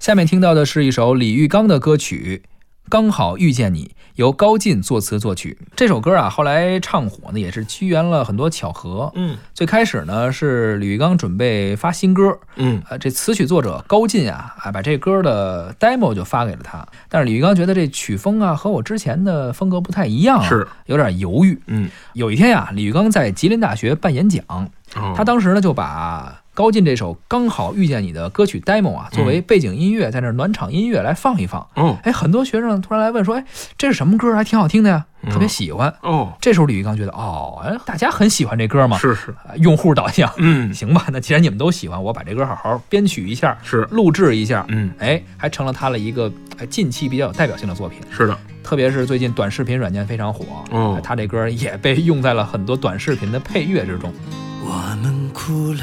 下面听到的是一首李玉刚的歌曲《刚好遇见你》，由高进作词作曲。这首歌啊，后来唱火呢，也是机缘了很多巧合。嗯最开始呢，是李玉刚准备发新歌，嗯呃，这词曲作者高进啊，啊，把这歌的 demo 就发给了他。但是李玉刚觉得这曲风啊和我之前的风格不太一样、啊，是有点犹豫。嗯，有一天呀、李玉刚在吉林大学办演讲，哦他当时呢就把高进这首《刚好遇见你》的歌曲 demo 啊作为背景音乐，在那暖场音乐来放一放。嗯哎，很多学生突然来问说：“哎，这是什么歌？还挺好听的呀，嗯特别喜欢。哦，这时候李玉刚觉得，哦，哎，大家很喜欢这歌嘛，是是，啊用户导向，嗯行吧？那既然你们都喜欢，我把这歌好好编曲一下，是，录制一下，嗯哎，还成了他的一个呃近期比较有代表性的作品。是的，特别是最近短视频软件非常火，哦哎他这歌也被用在了很多短视频的配乐之中。我们哭了，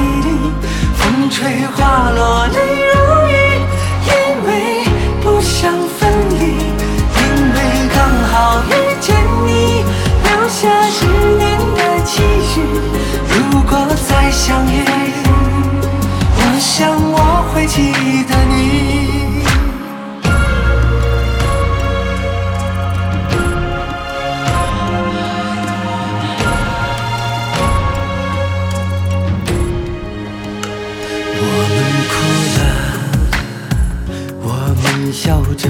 吹花落泪如雨笑着，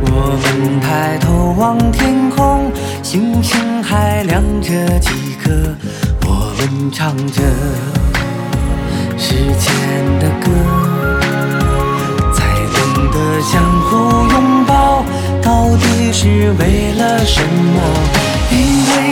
我们抬头望天空，星星还亮着几颗，我们唱着时间的歌，才懂得相互拥抱，到底是为了什么？因为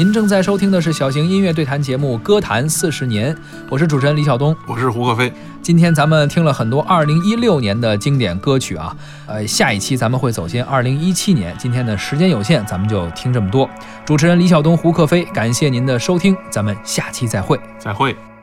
您正在收听的是小型音乐对谈节目《歌坛四十年》，我是主持人李晓东。我是胡可飞，今天咱们听了很多2016年的经典歌曲啊，呃，下一期咱们会走进2017年。今天的时间有限，咱们就听这么多。主持人李晓东、胡克飞，感谢您的收听，咱们下期再会。再会。